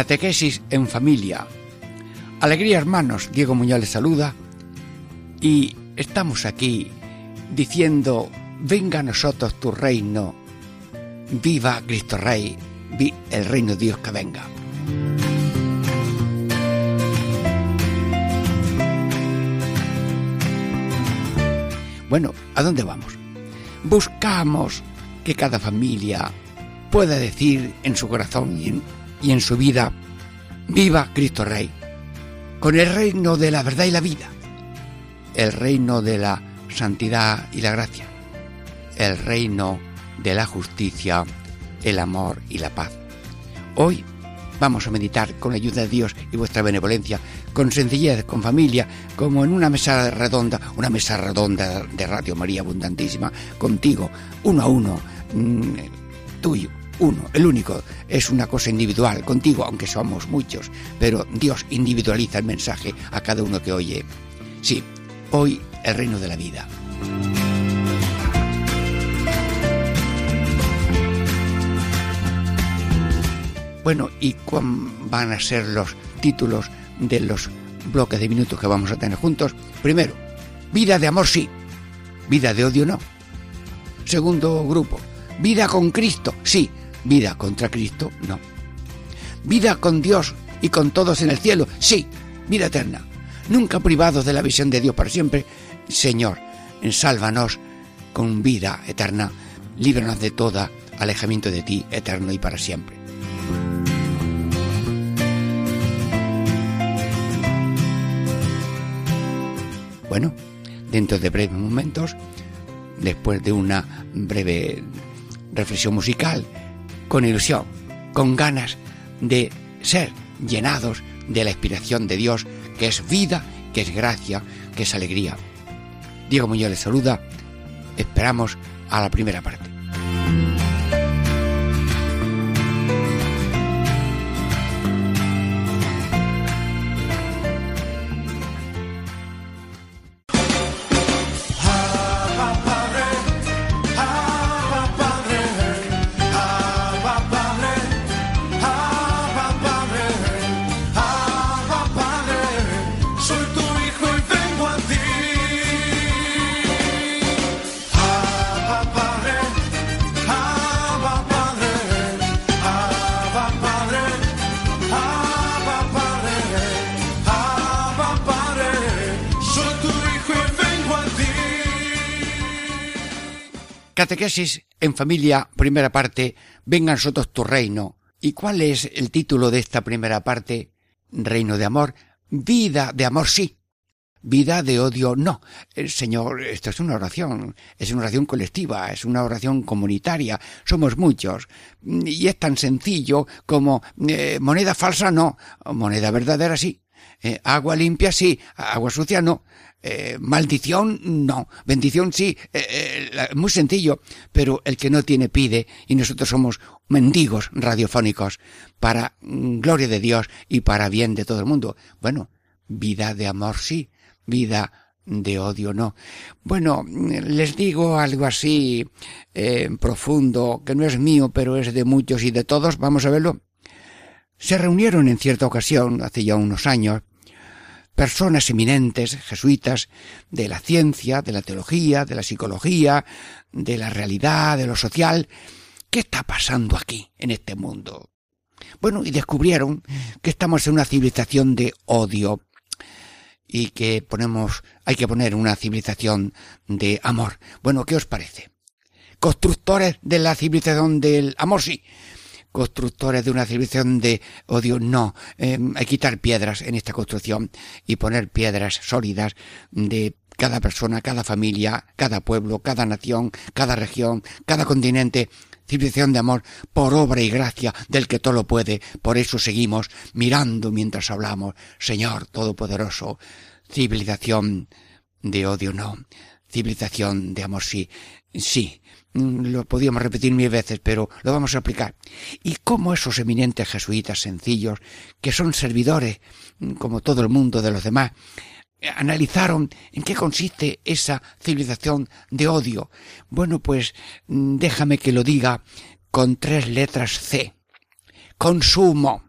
Catequesis en familia. Alegría hermanos, Diego Muñoz les saluda y estamos aquí diciendo, venga a nosotros tu reino, viva Cristo Rey, el reino de Dios que venga. Bueno, ¿a dónde vamos? Buscamos que cada familia pueda decir en su corazón y en y en su vida, viva Cristo Rey, con el reino de la verdad y la vida, el reino de la santidad y la gracia, el reino de la justicia, el amor y la paz. Hoy vamos a meditar con la ayuda de Dios y vuestra benevolencia, con sencillez, con familia, como en una mesa redonda, una mesa redonda de Radio María Abundantísima, contigo, uno a uno, mm, tuyo, uno, el único, es una cosa individual, contigo, aunque somos muchos, pero Dios individualiza el mensaje a cada uno que oye. Sí, hoy el reino de la vida. Bueno, ¿y cuán van a ser los títulos de los bloques de minutos que vamos a tener juntos? Primero, vida de amor sí, vida de odio no. Segundo grupo, vida con Cristo sí, Vida contra Cristo, no. Vida con Dios y con todos en el cielo, sí. Vida eterna. Nunca privados de la visión de Dios para siempre. Señor, sálvanos con vida eterna. Líbranos de toda alejamiento de ti, eterno y para siempre. Bueno, dentro de breves momentos, después de una breve reflexión musical con ilusión, con ganas de ser llenados de la inspiración de Dios, que es vida, que es gracia, que es alegría. Diego Muñoz les saluda. Esperamos a la primera parte. Catequesis en familia, primera parte, venga a nosotros tu reino. ¿Y cuál es el título de esta primera parte? Reino de amor, vida de amor sí, vida de odio no. Eh, Señor, esto es una oración, es una oración colectiva, es una oración comunitaria, somos muchos. Y es tan sencillo como eh, moneda falsa no, moneda verdadera sí. Eh, agua limpia sí, agua sucia no. Eh, maldición no, bendición sí, eh, eh, muy sencillo, pero el que no tiene pide y nosotros somos mendigos radiofónicos para mm, gloria de Dios y para bien de todo el mundo. Bueno, vida de amor sí, vida de odio no. Bueno, les digo algo así profundo, que no es mío, pero es de muchos y de todos, vamos a verlo. Se reunieron en cierta ocasión, hace ya unos años, personas eminentes, jesuitas, de la ciencia, de la teología, de la psicología, de la realidad, de lo social. ¿Qué está pasando aquí, en este mundo? Bueno, y descubrieron que estamos en una civilización de odio y que ponemos, hay que poner una civilización de amor. Bueno, ¿qué os parece? Constructores de la civilización del amor, sí, constructores de una civilización de odio, no. Em, hay quitar piedras en esta construcción y poner piedras sólidas de cada persona, cada familia, cada pueblo, cada nación, cada región, cada continente. civilización de amor por obra y gracia del que todo lo puede. Por eso seguimos mirando mientras hablamos. Señor Todopoderoso, civilización de odio no, civilización de amor sí, sí. Mm, lo podíamos repetir mil veces, pero lo vamos a aplicar. Y cómo esos eminentes jesuitas sencillos, que son servidores, mm, como todo el mundo de los demás, analizaron en qué consiste esa civilización de odio. Bueno, pues mm, déjame que lo diga con tres letras C. Consumo.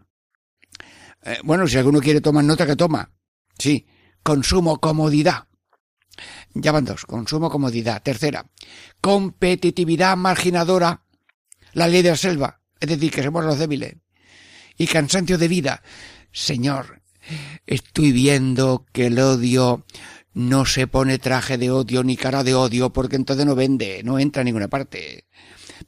Eh, bueno, si alguno quiere tomar nota, que toma. Sí, consumo comodidad. Ya van dos, consumo comodidad. Tercera, competitividad marginadora, la ley de la selva, es decir, que somos los débiles. Y cansancio de vida. Señor, estoy viendo que el odio no se pone traje de odio ni cara de odio porque entonces no vende, no entra a ninguna parte.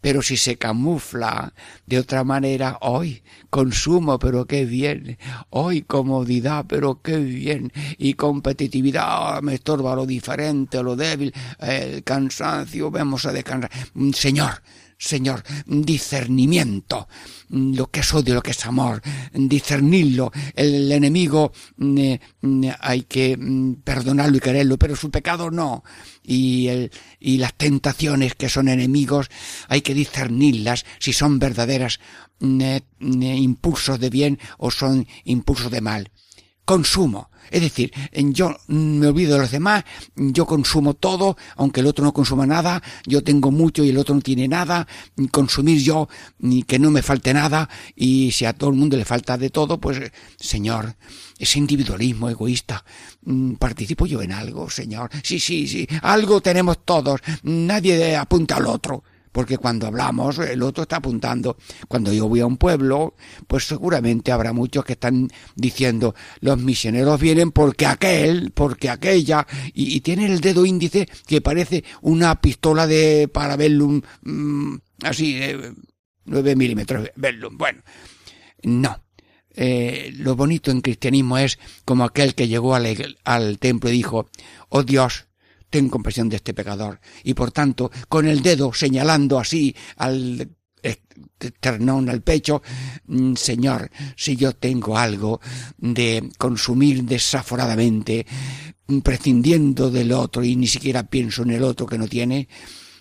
Pero si se camufla de otra manera, hoy consumo, pero qué bien, hoy comodidad, pero qué bien, y competitividad, me estorba lo diferente, lo débil, el cansancio, vamos a descansar. Señor, Señor, discernimiento, lo que es odio, lo que es amor, discernirlo. El enemigo eh, hay que mm, perdonarlo y quererlo, pero su pecado no. Y, el, y las tentaciones que son enemigos hay que discernirlas si son verdaderas mm, eh, mm, impulsos de bien o son impulsos de mal. Consumo. Es decir, yo me olvido de los demás, yo consumo todo, aunque el otro no consuma nada, yo tengo mucho y el otro no tiene nada, consumir yo, ni que no me falte nada, y si a todo el mundo le falta de todo, pues, Señor, ese individualismo egoísta, mm, participo yo en algo, Señor. Sí, sí, sí, algo tenemos todos, nadie apunta al otro porque cuando hablamos el otro está apuntando. Cuando yo voy a un pueblo, pues seguramente habrá muchos que están diciendo los misioneros vienen porque aquel, porque aquella, y, tiene el dedo índice que parece una pistola de parabellum, mm, así, de 9 milímetros, bellum. Bueno, no. Eh, lo bonito en cristianismo es como aquel que llegó al templo y dijo, oh Dios, ten compasión de este pecador. Y por tanto, con el dedo señalando así al ternón al pecho, mm, Señor, si yo tengo algo de consumir desaforadamente, prescindiendo del otro y ni siquiera pienso en el otro que no tiene,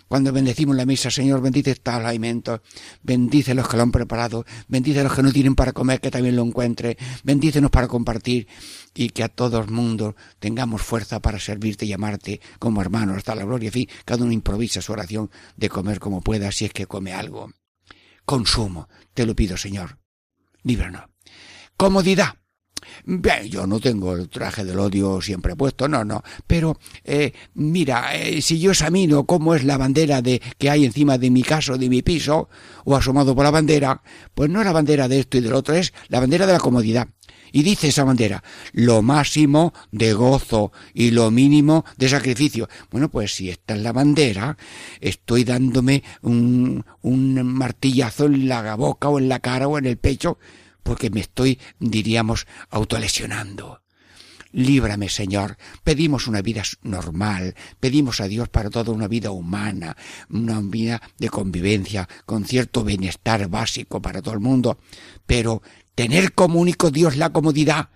cuando bendecimos la misa, Señor, bendice estos alimentos, bendice los que lo han preparado, bendice los que no tienen para comer, que también lo encuentre, bendícenos para compartir y que a todos mundo tengamos fuerza para servirte y amarte como hermanos hasta la gloria. En fin, cada uno improvisa su oración de comer como pueda, si es que come algo. Consumo, te lo pido, Señor. Líbranos. Comodidad. Bien, yo no tengo el traje del odio siempre puesto, no, no. Pero, eh, mira, eh, si yo examino cómo es la bandera de que hay encima de mi casa, de mi piso, o asomado por la bandera, pues no es la bandera de esto y del otro, es la bandera de la comodidad. Y dice esa bandera, lo máximo de gozo y lo mínimo de sacrificio. Bueno, pues si esta es la bandera, estoy dándome un, un martillazo en la boca o en la cara o en el pecho porque me estoy, diríamos, autolesionando. Líbrame, Señor. Pedimos una vida normal, pedimos a Dios para toda una vida humana, una vida de convivencia, con cierto bienestar básico para todo el mundo, pero tener como único Dios la comodidad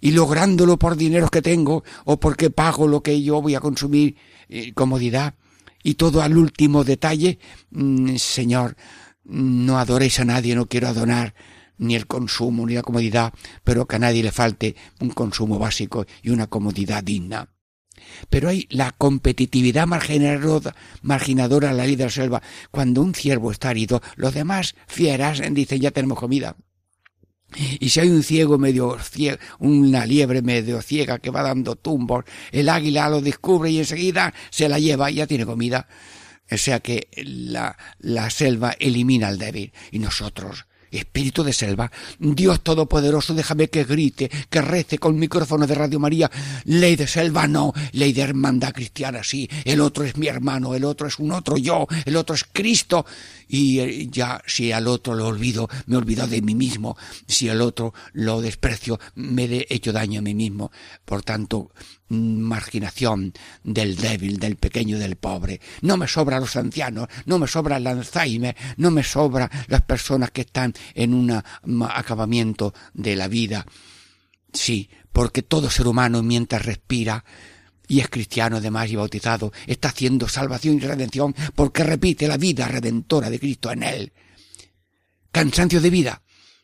y lográndolo por dineros que tengo o porque pago lo que yo voy a consumir, eh, comodidad, y todo al último detalle, mm, Señor, no adoréis a nadie, no quiero adorar ni el consumo, ni la comodidad, pero que a nadie le falte un consumo básico y una comodidad digna. Pero hay la competitividad marginadora en la ley de la selva. Cuando un ciervo está herido, los demás fieras dicen ya tenemos comida. Y si hay un ciego medio ciego, una liebre medio ciega que va dando tumbos, el águila lo descubre y enseguida se la lleva y ya tiene comida. O sea que la, la selva elimina al débil y nosotros Espíritu de selva, Dios Todopoderoso, déjame que grite, que rece con micrófono de Radio María. Ley de selva no, ley de hermandad cristiana sí. El otro es mi hermano, el otro es un otro yo, el otro es Cristo. Y eh, ya si al otro lo olvido, me olvido de mí mismo. Si al otro lo desprecio, me he hecho daño a mí mismo. Por tanto, marginación del débil, del pequeño, del pobre. No me sobra los ancianos, no me sobra el Alzheimer, no me sobra las personas que están en un acabamiento de la vida. Sí, porque todo ser humano mientras respira y es cristiano además y bautizado, está haciendo salvación y redención porque repite la vida redentora de Cristo en él. Cansancio de vida.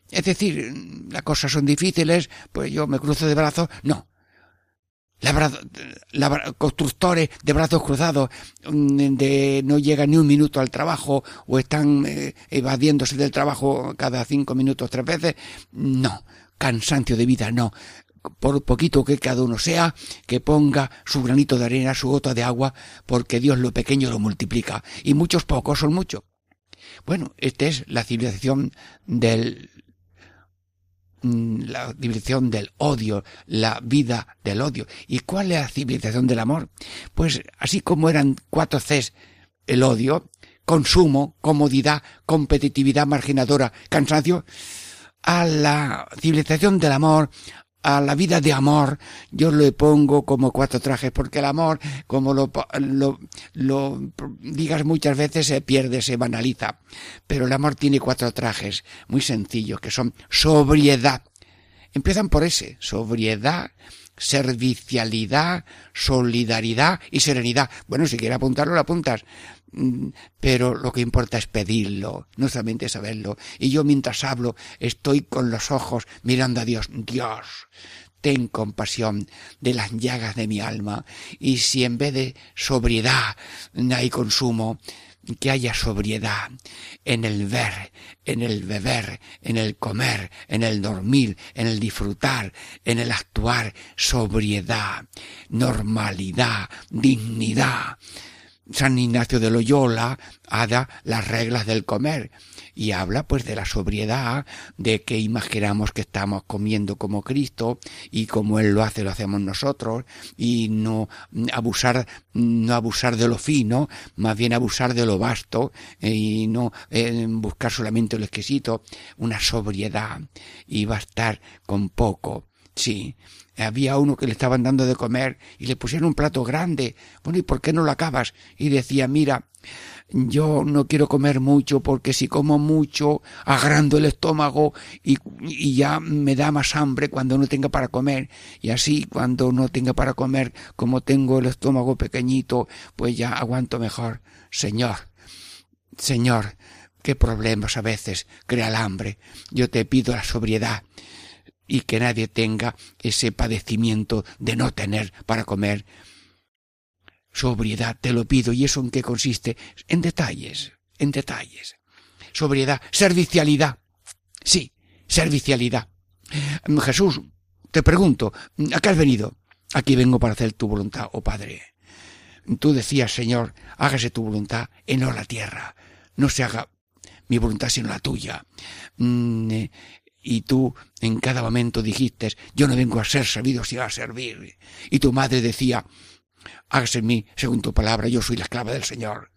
Es decir, las cosas son difíciles, pues yo me cruzo de brazos. No, constructores de brazos cruzados, mm, de no llegan ni un minuto al trabajo o están eh, evadiéndose del trabajo cada cinco minutos tres veces. No, cansancio de vida, no. Por poquito que cada uno sea, que ponga su granito de arena, su gota de agua, porque Dios lo pequeño lo multiplica. Y muchos pocos son muchos. Bueno, esta es la civilización del la civilización del odio, la vida del odio. ¿Y cuál es la civilización del amor? Pues así como eran cuatro Cs el odio, consumo, comodidad, competitividad marginadora, cansancio, a la civilización del amor, a la vida de amor, yo le pongo como cuatro trajes, porque el amor, como lo, lo, lo, digas muchas veces, se pierde, se banaliza. Pero el amor tiene cuatro trajes, muy sencillos, que son sobriedad. Empiezan por ese, sobriedad, servicialidad, solidaridad y serenidad. Bueno, si quieres apuntarlo, lo apuntas. Mm, pero lo que importa es pedirlo, no solamente saberlo. Y yo mientras hablo estoy con los ojos mirando a Dios. Dios, ten compasión de las llagas de mi alma. Y si en vez de sobriedad hay consumo, que haya sobriedad en el ver, en el beber, en el comer, en el dormir, en el disfrutar, en el actuar, sobriedad, normalidad, dignidad. San Ignacio de Loyola haga las reglas del comer. Y habla pues de la sobriedad, de que imaginamos que estamos comiendo como Cristo y como Él lo hace lo hacemos nosotros. Y no abusar, no abusar de lo fino, más bien abusar de lo vasto y no eh, buscar solamente lo exquisito, una sobriedad. Y bastar con poco. Sí, había uno que le estaban dando de comer y le pusieron un plato grande. Bueno, ¿y por qué no lo acabas? Y decía, mira, yo no quiero comer mucho porque si como mucho agrando el estómago y, ya me da más hambre cuando no tenga para comer y así cuando no tenga para comer como tengo el estómago pequeñito pues ya aguanto mejor Señor Señor qué problemas a veces crea el hambre yo te pido la sobriedad y que nadie tenga ese padecimiento de no tener para comer. Sobriedad, te lo pido, ¿y eso en qué consiste? En detalles, en detalles. Sobriedad, servicialidad. Sí, servicialidad. Jesús, te pregunto, ¿a qué has venido? Aquí vengo para hacer tu voluntad, oh Padre. Tú decías, Señor, hágase tu voluntad en la tierra. No se haga mi voluntad sino la tuya. Y tú en cada momento dijiste, yo no vengo a ser servido sino a servir. Y tu madre decía, hágase en mí según tu palabra, yo soy la esclava del Señor.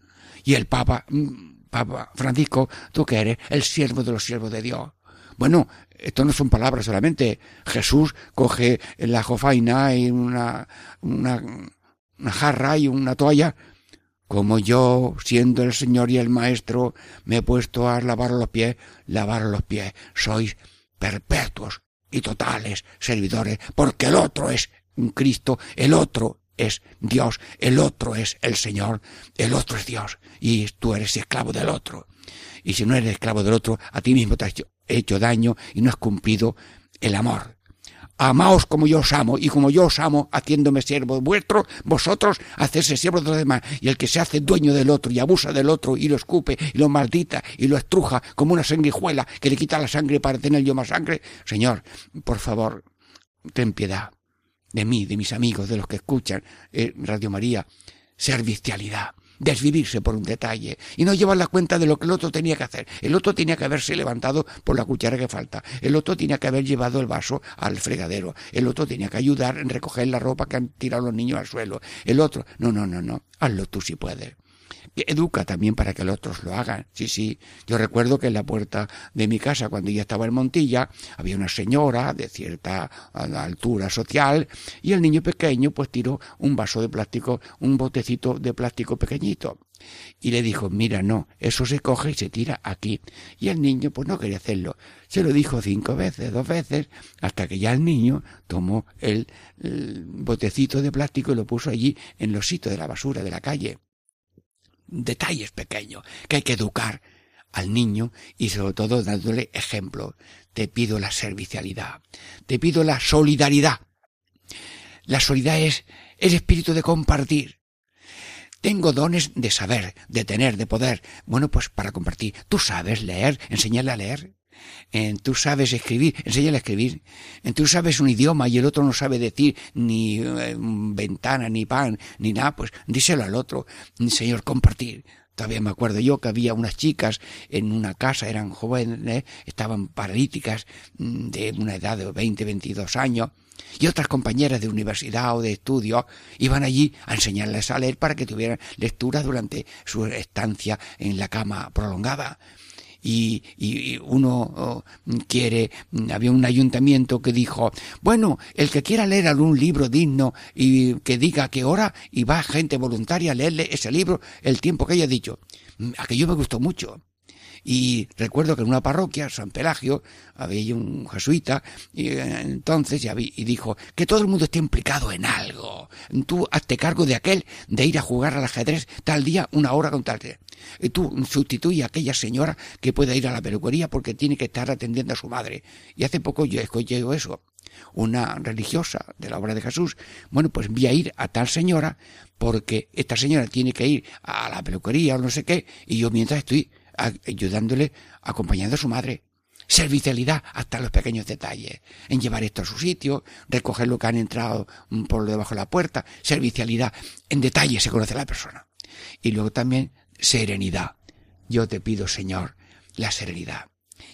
Y el Papa, mm, Papa Francisco, tú que eres el siervo de los siervos de Dios. Bueno, esto no son palabras solamente. Jesús coge la jofaina y una, una, una jarra y una toalla como yo, siendo el Señor y el Maestro, me he puesto a lavar los pies, lavar los pies. Sois perpetuos y totales servidores, porque el otro es Cristo, el otro es Dios, el otro es el Señor, el otro es Dios, y tú eres esclavo del otro. Y si no eres esclavo del otro, a ti mismo te has hecho, daño y no has cumplido el amor amaos como yo os amo, y como yo os amo, haciéndome siervo vuestro, vosotros hacerse siervo de los demás. Y el que se hace dueño del otro y abusa del otro y lo escupe y lo maldita y lo estruja como una sanguijuela que le quita la sangre para tener yo más sangre, Señor, por favor, ten piedad de mí, de mis amigos, de los que escuchan eh, Radio María, servicialidad desvivirse por un detalle y no llevar la cuenta de lo que el otro tenía que hacer. El otro tenía que haberse levantado por la cuchara que falta. El otro tenía que haber llevado el vaso al fregadero. El otro tenía que ayudar en recoger la ropa que han tirado los niños al suelo. El otro, no, no, no, no. Hazlo tú si puedes. Educa también para que los otros lo hagan. Sí, sí. Yo recuerdo que en la puerta de mi casa, cuando ya estaba en Montilla, había una señora de cierta altura social y el niño pequeño pues tiró un vaso de plástico, un botecito de plástico pequeñito. Y le dijo, mira, no, eso se coge y se tira aquí. Y el niño pues no quería hacerlo. Se lo dijo cinco veces, dos veces, hasta que ya el niño tomó el, el botecito de plástico y lo puso allí en los sitios de la basura de la calle detalles pequeños que hay que educar al niño y sobre todo dándole ejemplo. Te pido la servicialidad, te pido la solidaridad. La solidaridad es el espíritu de compartir. Tengo dones de saber, de tener, de poder. Bueno, pues para compartir. Tú sabes leer, enseñarle a leer. En, tú sabes escribir, enséñale a escribir. En, tú sabes un idioma y el otro no sabe decir ni eh, ventana, ni pan, ni nada, pues díselo al otro. Señor, compartir. Todavía me acuerdo yo que había unas chicas en una casa, eran jóvenes, estaban paralíticas mm, de una edad de 20, 22 años, y otras compañeras de universidad o de estudio iban allí a enseñarles a leer para que tuvieran lectura durante su estancia en la cama prolongada y, y uno oh, quiere, había un ayuntamiento que dijo, bueno, el que quiera leer algún libro digno y que diga que hora y va gente voluntaria a leerle ese libro el tiempo que haya dicho. Aquello me gustó mucho. Y recuerdo que en una parroquia, San Pelagio, había un jesuita, y eh, entonces y dijo que todo el mundo esté implicado en algo. Tú hazte cargo de aquel de ir a jugar al ajedrez tal día, una hora con tal. Y tú sustituye a aquella señora que pueda ir a la peluquería porque tiene que estar atendiendo a su madre. Y hace poco yo escuché eso. Una religiosa de la obra de Jesús, bueno, pues voy a ir a tal señora porque esta señora tiene que ir a la peluquería o no sé qué, y yo mientras estoy ayudándole, acompañando a su madre. Servicialidad hasta los pequeños detalles, en llevar esto a su sitio, recoger lo que han entrado por debajo de la puerta, servicialidad, en detalle se conoce a la persona. Y luego también serenidad. Yo te pido, Señor, la serenidad.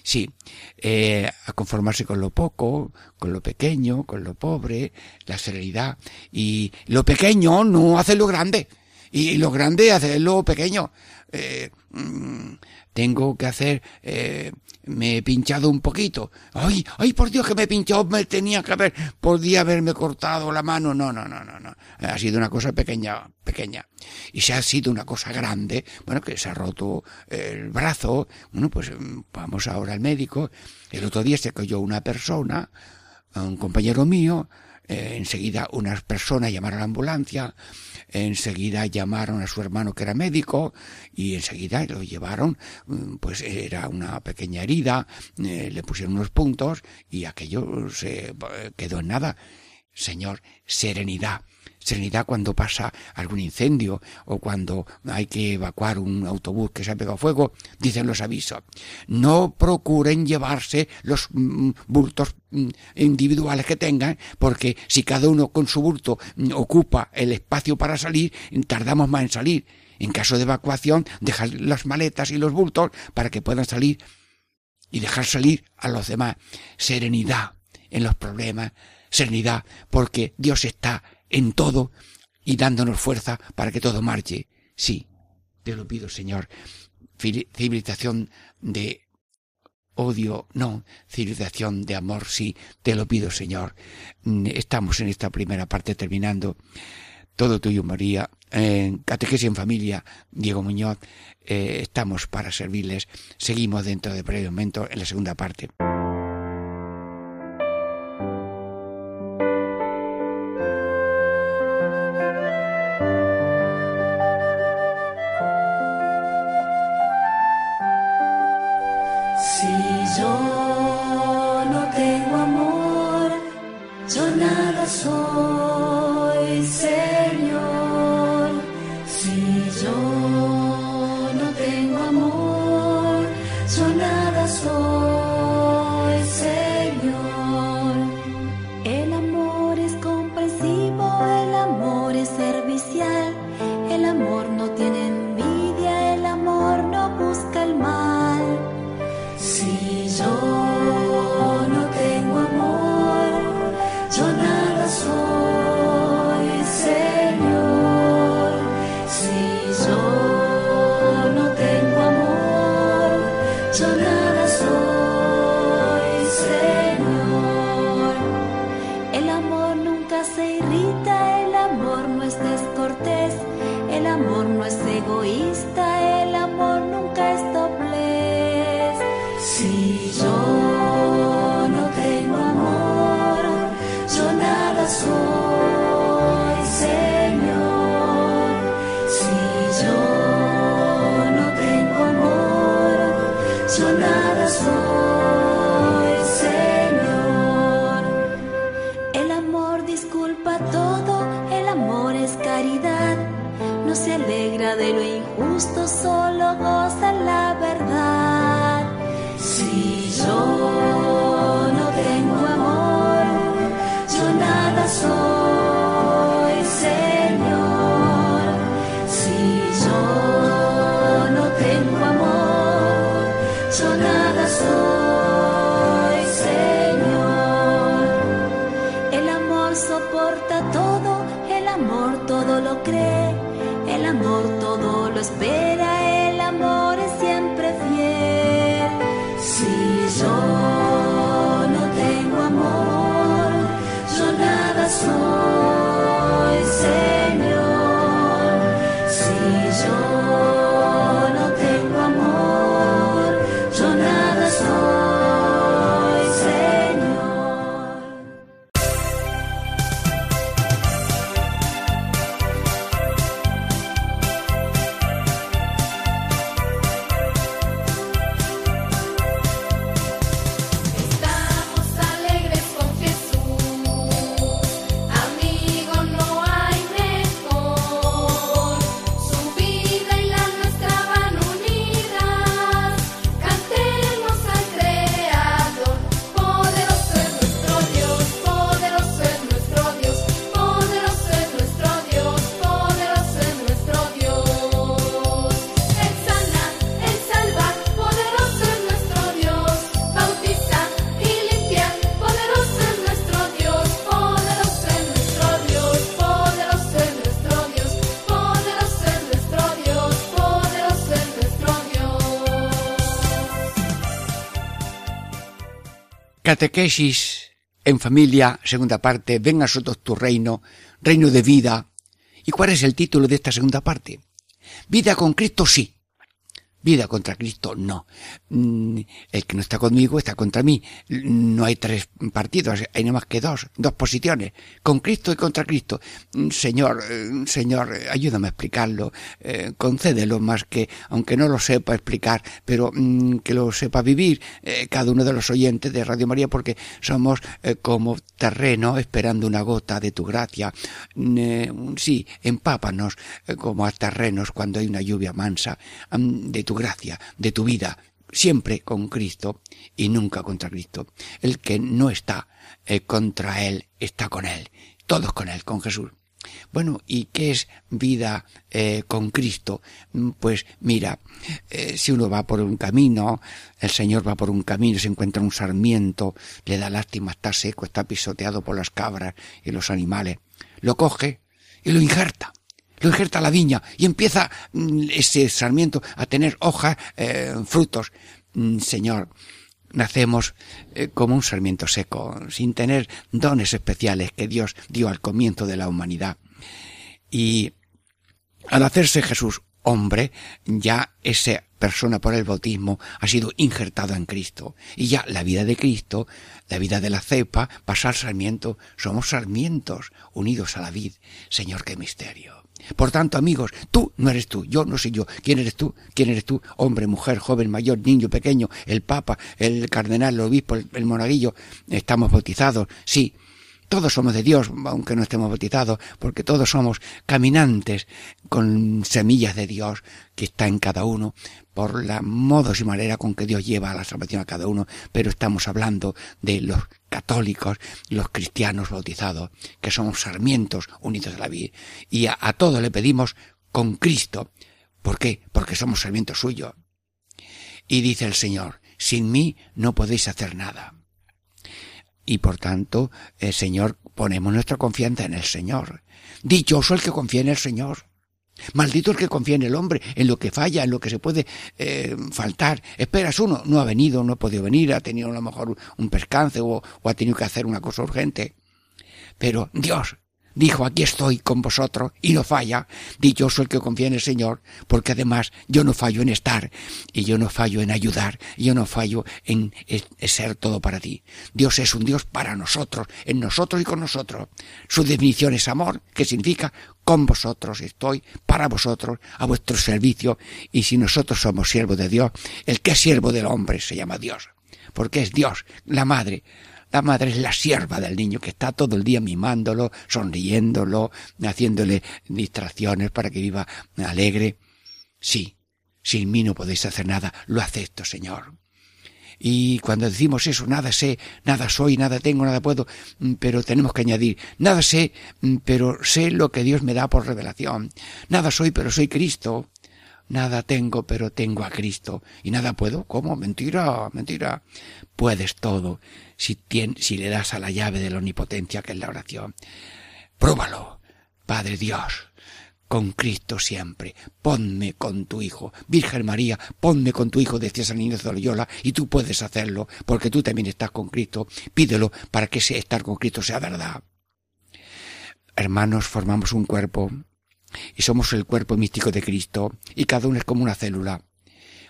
Sí, eh, a conformarse con lo poco, con lo pequeño, con lo pobre, la serenidad. Y lo pequeño no hace lo grande. Y lo grande hace lo pequeño. Eh, mm, tengo que hacer, eh, me he pinchado un poquito. Ay, ay, por Dios que me he pinchado, me tenía que haber, podía haberme cortado la mano. No, no, no, no, no. Ha sido una cosa pequeña, pequeña. Y si ha sido una cosa grande, bueno, que se ha roto el brazo, bueno, pues mm, vamos ahora al médico. El otro día se cayó una persona, un compañero mío, eh, enseguida unas personas llamaron a la ambulancia, enseguida llamaron a su hermano que era médico y enseguida lo llevaron, mm, pues era una pequeña herida, eh, le pusieron unos puntos y aquello se eh, quedó en nada. Señor, serenidad serenidad cuando pasa algún incendio o cuando hay que evacuar un autobús que se ha pegado fuego, dicen los avisos. No procuren llevarse los mm, bultos mm, individuales que tengan, porque si cada uno con su bulto mm, ocupa el espacio para salir, tardamos más en salir. En caso de evacuación, dejar las maletas y los bultos para que puedan salir y dejar salir a los demás. Serenidad en los problemas, serenidad, porque Dios está en todo y dándonos fuerza para que todo marche. Sí, te lo pido, Señor. Civilización de odio, no. Civilización de amor, sí. Te lo pido, Señor. Mm, estamos en esta primera parte terminando. Todo tuyo, María. En Catequesis en Familia, Diego Muñoz. Eh, estamos para servirles. Seguimos dentro de breve momento en la segunda parte. yo no tengo amor. soul. Catequesis en familia, segunda parte, ven a nosotros tu reino, reino de vida. ¿Y cuál es el título de esta segunda parte? Vida con Cristo sí, Vida contra Cristo, no. Mm, el que no está conmigo está contra mí. No hay tres partidos, hay nada más que dos, dos posiciones. Con Cristo y contra Cristo. Mm, Señor, eh, Señor, ayúdame a explicarlo. Eh, concédelo más que, aunque no lo sepa explicar, pero mm, que lo sepa vivir eh, cada uno de los oyentes de Radio María, porque somos como terreno esperando una gota de tu gracia. sí, empápanos como a terrenos cuando hay una lluvia mansa tu gracia, de tu vida, siempre con Cristo y nunca contra Cristo. El que no está eh, contra Él, está con Él. Todos con Él, con Jesús. Bueno, ¿y qué es vida eh, con Cristo? Mm, pues mira, eh, si uno va por un camino, el Señor va por un camino, se encuentra un sarmiento, le da lástima, está seco, está pisoteado por las cabras y los animales, lo coge y lo injerta lo injerta la viña y empieza mm, ese sarmiento a tener hojas, eh, frutos. Mm, Señor, nacemos eh, como un sarmiento seco, sin tener dones especiales que Dios dio al comienzo de la humanidad. Y al hacerse Jesús hombre, ya esa persona por el bautismo ha sido injertada en Cristo. Y ya la vida de Cristo, la vida de la cepa, pasa al sarmiento. Somos sarmientos unidos a la vid. Señor, qué misterio. Por tanto, amigos, tú no eres tú, yo no soy yo. ¿Quién eres tú? ¿Quién eres tú? Hombre, mujer, joven, mayor, niño, pequeño, el papa, el cardenal, el obispo, el, monaguillo. Estamos bautizados, sí, todos somos de Dios, aunque no estemos bautizados, porque todos somos caminantes con semillas de Dios que está en cada uno, por la modos y manera con que Dios lleva a la salvación a cada uno, pero estamos hablando de los católicos, los cristianos bautizados, que somos sarmientos unidos a la vida. Y a, a todos le pedimos con Cristo. ¿Por qué? Porque somos sarmientos suyos. Y dice el Señor, sin mí no podéis hacer nada y por tanto, el Señor, ponemos nuestra confianza en el Señor. Dichoso el que confía en el Señor. Maldito el que confía en el hombre, en lo que falla, en lo que se puede eh, faltar. Esperas uno, no ha venido, no ha podido venir, ha tenido a lo mejor un percance o, o ha tenido que hacer una cosa urgente. Pero Dios, dijo, aquí estoy con vosotros, y no falla. Dichoso el que confía en el Señor, porque además yo no fallo en estar, y yo no fallo en ayudar, y yo no fallo en, ser todo para ti. Dios es un Dios para nosotros, en nosotros y con nosotros. Su definición es amor, que significa con vosotros estoy, para vosotros, a vuestro servicio, y si nosotros somos siervos de Dios, el que es siervo del hombre se llama Dios, porque es Dios, la madre, la madre es la sierva del niño que está todo el día mimándolo, sonriéndolo, haciéndole distracciones para que viva alegre. Sí, sin mí no podéis hacer nada, lo acepto, Señor. Y cuando decimos eso, nada sé, nada soy, nada tengo, nada puedo, mm, pero tenemos que añadir, nada sé, mm, pero sé lo que Dios me da por revelación. Nada soy, pero soy Cristo. Nada tengo, pero tengo a Cristo. Y nada puedo. ¿Cómo? Mentira, mentira. Puedes todo si, si le das a la llave de la omnipotencia que es la oración. Pruébalo. Padre Dios, con Cristo siempre. Ponme con tu Hijo. Virgen María, ponme con tu Hijo, decía San Niño de Loyola, y tú puedes hacerlo, porque tú también estás con Cristo. Pídelo para que ese estar con Cristo sea verdad. Hermanos, formamos un cuerpo y somos el cuerpo místico de Cristo y cada uno es como una célula.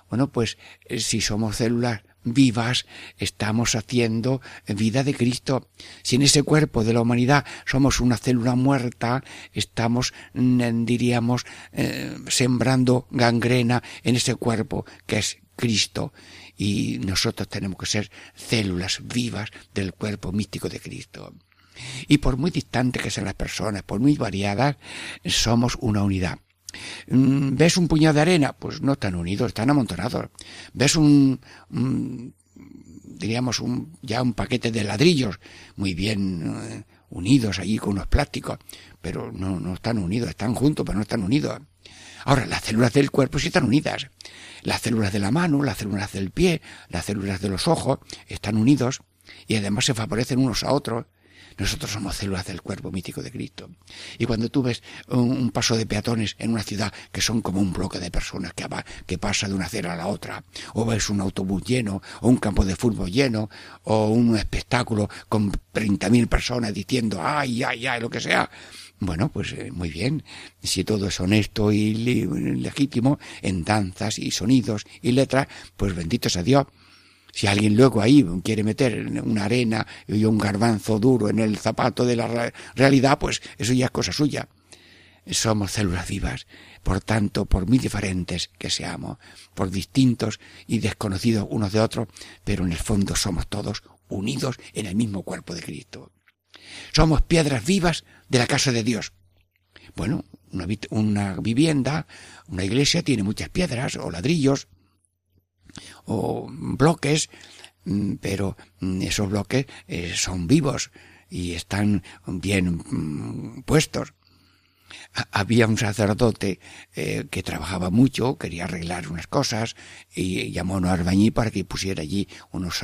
Bueno, pues eh, si somos células vivas, estamos haciendo vida de Cristo. Si en ese cuerpo de la humanidad somos una célula muerta, estamos, mm, diríamos, eh, sembrando gangrena en ese cuerpo que es Cristo. Y nosotros tenemos que ser células vivas del cuerpo místico de Cristo. Y por muy distantes que sean las personas, por muy variadas, somos una unidad. Mm, ¿Ves un puñado de arena? Pues no están unidos, están amontonados. ¿Ves un, diríamos, un, ya un paquete de ladrillos muy bien eh, unidos allí con unos plásticos? Pero no, no están unidos, están juntos, pero no están unidos. Ahora, las células del cuerpo sí están unidas. Las células de la mano, las células del pie, las células de los ojos están unidos y además se favorecen unos a otros. Nosotros somos células del cuerpo mítico de Cristo. Y cuando tú ves un, paso de peatones en una ciudad que son como un bloque de personas que, pasa de una acera a la otra, o ves un autobús lleno, o un campo de fútbol lleno, o un espectáculo con 30.000 personas diciendo ay, ay, ay, lo que sea, bueno, pues eh, muy bien. Si todo es honesto y legítimo en danzas y sonidos y letras, pues bendito sea Dios. Si alguien luego ahí quiere meter una arena y un garbanzo duro en el zapato de la realidad, pues eso ya es cosa suya. Somos células vivas, por tanto, por muy diferentes que seamos, por distintos y desconocidos unos de otros, pero en el fondo somos todos unidos en el mismo cuerpo de Cristo. Somos piedras vivas de la casa de Dios. Bueno, una, una vivienda, una iglesia tiene muchas piedras o ladrillos, o bloques, mm, pero mm, esos bloques eh, son vivos y están bien mm, puestos. Había un sacerdote eh, que trabajaba mucho, quería arreglar unas cosas y llamó a un albañil para que pusiera allí unos,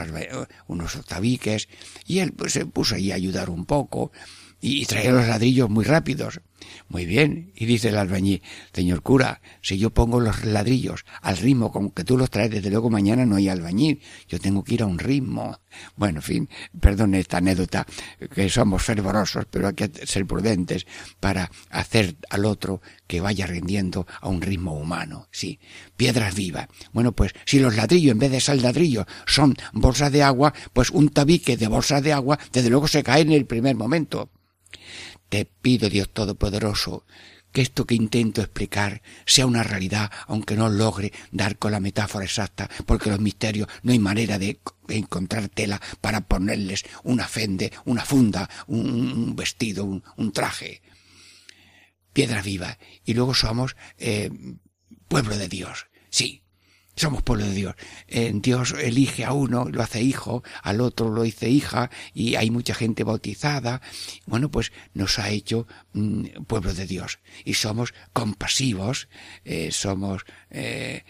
unos tabiques y él pues, se puso allí a ayudar un poco y traía los ladrillos muy rápidos. Muy bien. Y dice el albañil, señor cura, si yo pongo los ladrillos al ritmo con que tú los traes, desde luego mañana no hay albañil. Yo tengo que ir a un ritmo. Bueno, en fin, perdone esta anécdota, que somos fervorosos, pero hay que ser prudentes para hacer al otro que vaya rindiendo a un ritmo humano. Sí, piedras vivas. Bueno, pues si los ladrillos en vez de ser ladrillos son bolsas de agua, pues un tabique de bolsas de agua, desde luego se cae en el primer momento. Te pido, Dios Todopoderoso, que esto que intento explicar sea una realidad, aunque no logre dar con la metáfora exacta, porque los misterios no hay manera de encontrar tela para ponerles una fende, una funda, un, vestido, un, traje. Piedra viva. Y luego somos eh, pueblo de Dios. Sí, somos pueblo de Dios. Dios elige a uno, lo hace hijo, al otro lo hace hija, y hay mucha gente bautizada. Bueno, pues nos ha hecho mm, pueblo de Dios. Y somos compasivos, eh, somos eh,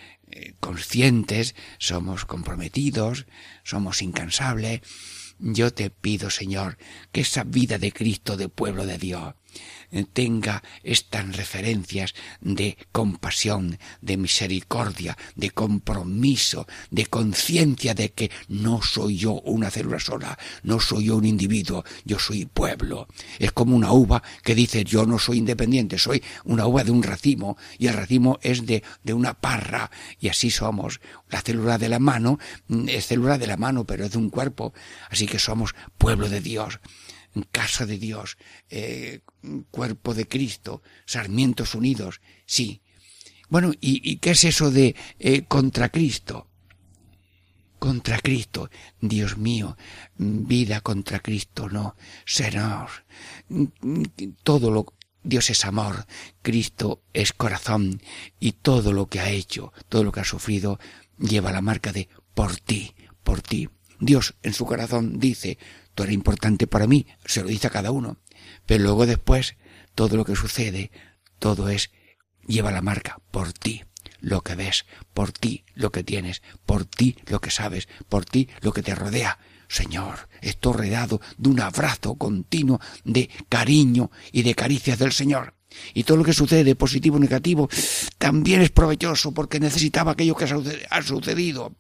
conscientes, somos comprometidos, somos incansables. Yo te pido, Señor, que esa vida de Cristo de pueblo de Dios, tenga estas referencias de compasión, de misericordia, de compromiso, de conciencia de que no soy yo una célula sola, no soy yo un individuo, yo soy pueblo. Es como una uva que dice yo no soy independiente, soy una uva de un racimo y el racimo es de, de una parra y así somos. La célula de la mano mm, es célula de la mano, pero es de un cuerpo, así que somos pueblo de Dios casa de Dios, eh, cuerpo de Cristo, sarmientos unidos, sí. Bueno, ¿y, qué es eso de eh, contra Cristo? Contra Cristo, Dios mío, vida contra Cristo, no, Señor, todo lo, Dios es amor, Cristo es corazón, y todo lo que ha hecho, todo lo que ha sufrido, lleva la marca de por ti, por ti. Dios en su corazón dice, tú eres importante para mí, se lo dice a cada uno. Pero luego después, todo lo que sucede, todo es, lleva la marca por ti, lo que ves, por ti lo que tienes, por ti lo que sabes, por ti lo que te rodea. Señor, estoy rodeado de un abrazo continuo de cariño y de caricias del Señor. Y todo lo que sucede, positivo o negativo, también es provechoso porque necesitaba aquello que ha sucedido.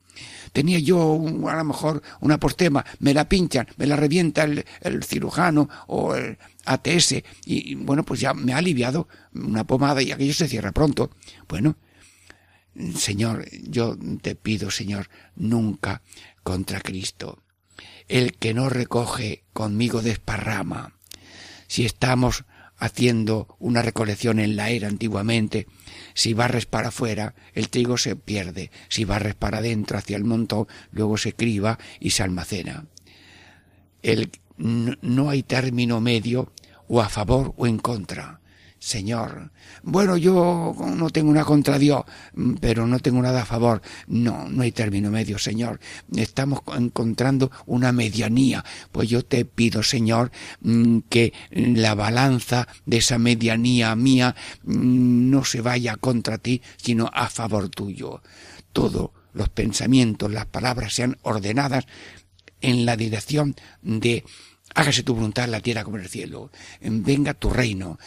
Tenía yo a lo mejor una postema, me la pinchan, me la revienta el, cirujano o el ATS y bueno, pues ya me ha aliviado una pomada y aquello se cierra pronto. Bueno, Señor, yo te pido, Señor, nunca contra Cristo. El que no recoge conmigo desparrama. Si estamos haciendo una recolección en la era antiguamente, si barres para afuera, el trigo se pierde, si barres para adentro hacia el montón, luego se criba y se almacena. El, no hay término medio o a favor o en contra. Señor, bueno, yo no tengo una contra Dios, pero no tengo nada a favor. No, no hay término medio, Señor. Estamos encontrando una medianía. Pues yo te pido, Señor, mm, que la balanza de esa medianía mía mm, no se vaya contra ti, sino a favor tuyo. Todos los pensamientos, las palabras sean ordenadas en la dirección de Hágase tu voluntad en la tierra como en el cielo. Venga tu reino.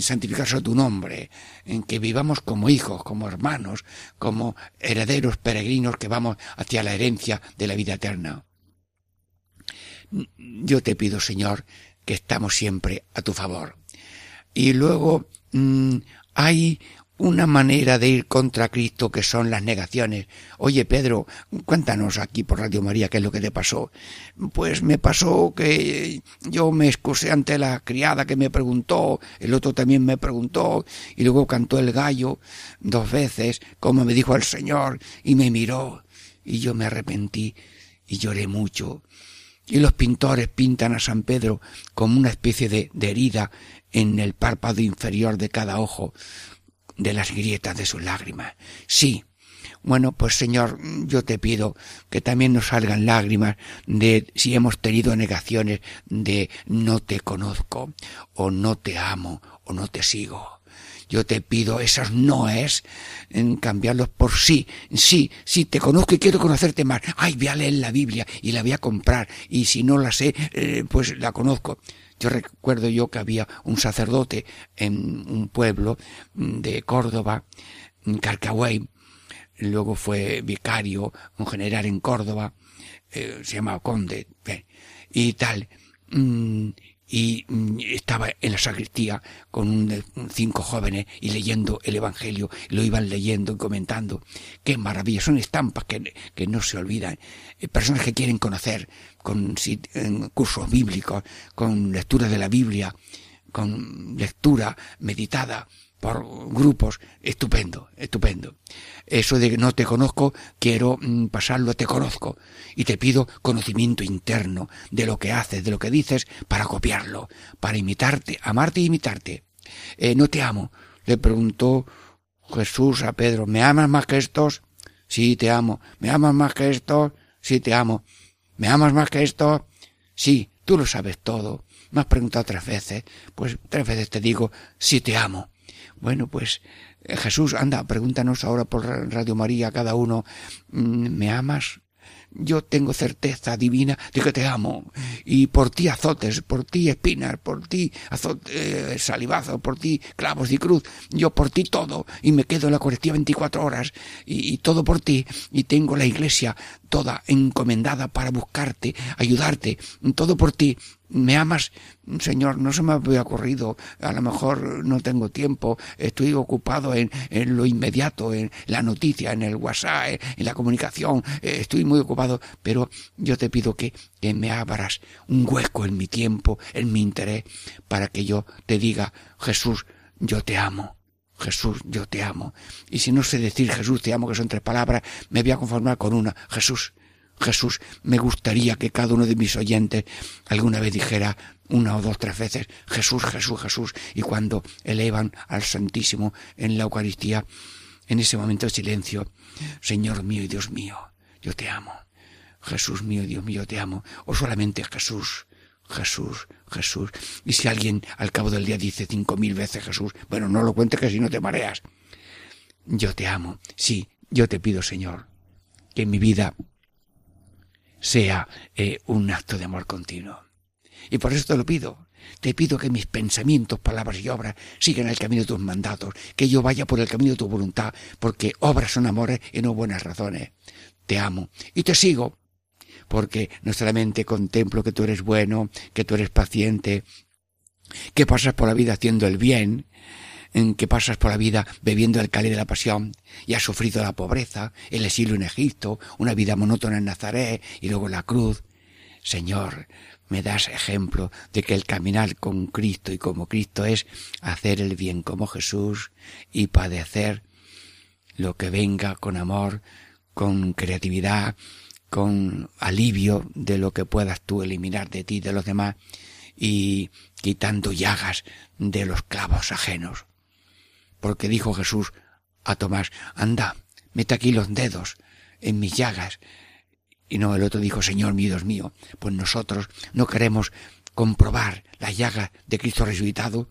Santificarse tu nombre. En que vivamos como hijos, como hermanos, como herederos peregrinos que vamos hacia la herencia de la vida eterna. Yo te pido, Señor, que estamos siempre a tu favor. Y luego mm, hay una manera de ir contra Cristo que son las negaciones. Oye, Pedro, cuéntanos aquí por Radio María qué es lo que te pasó. Pues me pasó que yo me excusé ante la criada que me preguntó, el otro también me preguntó, y luego cantó el gallo dos veces, como me dijo el Señor, y me miró, y yo me arrepentí y lloré mucho. Y los pintores pintan a San Pedro como una especie de, herida en el párpado inferior de cada ojo, de las grietas de sus lágrimas. Sí. Bueno, pues Señor, yo te pido que también nos salgan lágrimas de si hemos tenido negaciones de no te conozco, o no te amo, o no te sigo. Yo te pido esos noes, en cambiarlos por sí. Sí, sí, te conozco y quiero conocerte más. Ay, voy a leer la Biblia y la voy a comprar. Y si no la sé, eh, pues la conozco. Yo recuerdo yo que había un sacerdote en un pueblo de Córdoba, en Carcahuey, luego fue vicario, un general en Córdoba, eh, se llamaba Conde, y tal. Y mm, estaba en la sacristía con cinco jóvenes y leyendo el Evangelio, lo iban leyendo y comentando. Qué maravilla, son estampas que, que no se olvidan. Eh, personas que quieren conocer con cursos bíblicos, con lectura de la Biblia, con lectura meditada por grupos, estupendo, estupendo. Eso de no te conozco, quiero mm, pasarlo, te conozco. Y te pido conocimiento interno de lo que haces, de lo que dices, para copiarlo, para imitarte, amarte e imitarte. Eh, no te amo. Le preguntó Jesús a Pedro, ¿me amas más que estos? Sí, te amo. ¿Me amas más que estos? Sí, te amo. ¿Me amas más que estos? Sí, tú lo sabes todo. Me has preguntado tres veces. Pues tres veces te digo, sí te amo. Bueno, pues eh, Jesús, anda, pregúntanos ahora por Radio María cada uno, mm, ¿me amas? yo tengo certeza divina de que te amo. Y por ti azotes, por ti espinas, por ti azotes, eh, por ti clavos y cruz. Yo por ti todo. Y me quedo en la Eucaristía 24 horas. Y todo por ti. Y tengo la iglesia toda encomendada para buscarte, ayudarte. Todo por ti. Me amas, Señor, no se me había ocurrido, a lo mejor no tengo tiempo, estoy ocupado en, en lo inmediato, en la noticia, en el WhatsApp, en la comunicación, eh, estoy muy ocupado, pero yo te pido que, que me abras un hueco en mi tiempo, en mi interés, para que yo te diga, Jesús, yo te amo. Jesús, yo te amo. Y si no sé decir Jesús, te amo, que son tres palabras, me voy a conformar con una. Jesús, Jesús, me gustaría que cada uno de mis oyentes alguna vez dijera una o dos, tres veces Jesús, Jesús, Jesús, y cuando elevan al Santísimo en la Eucaristía, en ese momento de silencio, Señor mío y Dios mío, yo te amo. Jesús mío, Dios mío, te amo. O solamente Jesús, Jesús, Jesús. Y si alguien al cabo del día dice cinco mil veces Jesús, bueno, no lo cuentes que si no te mareas. Yo te amo. Sí, yo te pido, Señor, que mi vida sea eh, un acto de amor continuo. Y por eso te lo pido. Te pido que mis pensamientos, palabras y obras sigan el camino de tus mandatos, que yo vaya por el camino de tu voluntad, porque obras son amores y no buenas razones. Te amo y te sigo, porque no solamente contemplo que tú eres bueno, que tú eres paciente, que pasas por la vida haciendo el bien, en que pasas por la vida bebiendo el cáliz de la pasión y has sufrido la pobreza, el exilio en Egipto, una vida monótona en Nazaret y luego la cruz. Señor, me das ejemplo de que el caminar con Cristo y como Cristo es hacer el bien como Jesús y padecer lo que venga con amor, con creatividad, con alivio de lo que puedas tú eliminar de ti de los demás y quitando llagas de los clavos ajenos porque dijo Jesús a Tomás, anda, mete aquí los dedos en mis llagas. Y no, el otro dijo, Señor mío, Dios mío, pues nosotros no queremos comprobar la llaga de Cristo resucitado,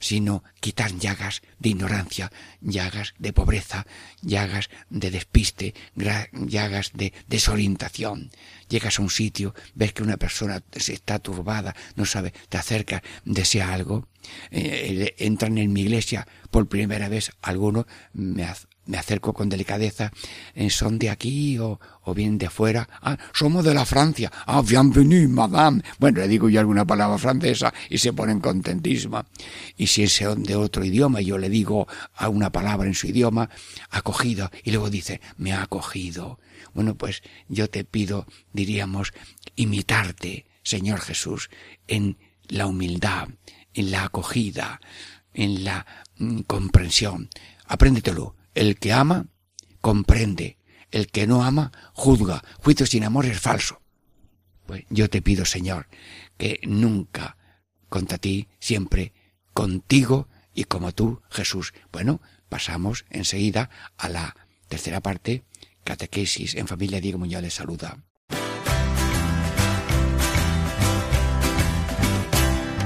sino quitar llagas de ignorancia, llagas de pobreza, llagas de despiste, llagas de desorientación. Llegas a un sitio, ves que una persona está turbada, no sabe, te acerca, desea algo, eh, entran en mi iglesia por primera vez, alguno me, me acerco con delicadeza, eh, ¿son de aquí o, o bien de fuera? Ah, somos de la Francia. Ah, bienvenue, madame. Bueno, le digo yo alguna palabra francesa y se ponen contentísima. Y si es de otro idioma, yo le digo a una palabra en su idioma, acogido, y luego dice, me ha acogido. Bueno, pues yo te pido, diríamos, imitarte, Señor Jesús, en la humildad, en la acogida, en la mm, comprensión. Apréndetelo el que ama, comprende. El que no ama, juzga. Juicio sin amor es falso. Pues yo te pido, Señor, que nunca contra ti, siempre contigo y como tú, Jesús. Bueno, pasamos enseguida a la tercera parte, catequesis en familia Diego Muñoz les saluda.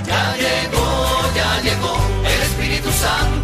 Ya llegó, ya llegó, el Espíritu Santo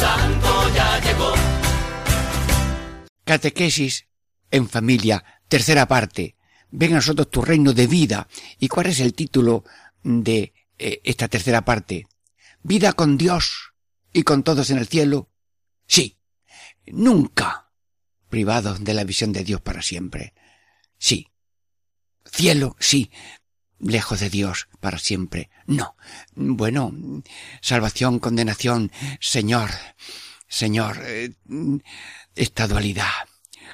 Santo ya llegó. Catequesis en familia, tercera parte. Ven a nosotros tu reino de vida. ¿Y cuál es el título de eh, esta tercera parte? Vida con Dios y con todos en el cielo. Sí, Nunca, privados de la visión de Dios para siempre. Sí. Cielo, sí. Lejos de Dios para siempre. No. Bueno, salvación, condenación, Señor, Señor, eh, esta dualidad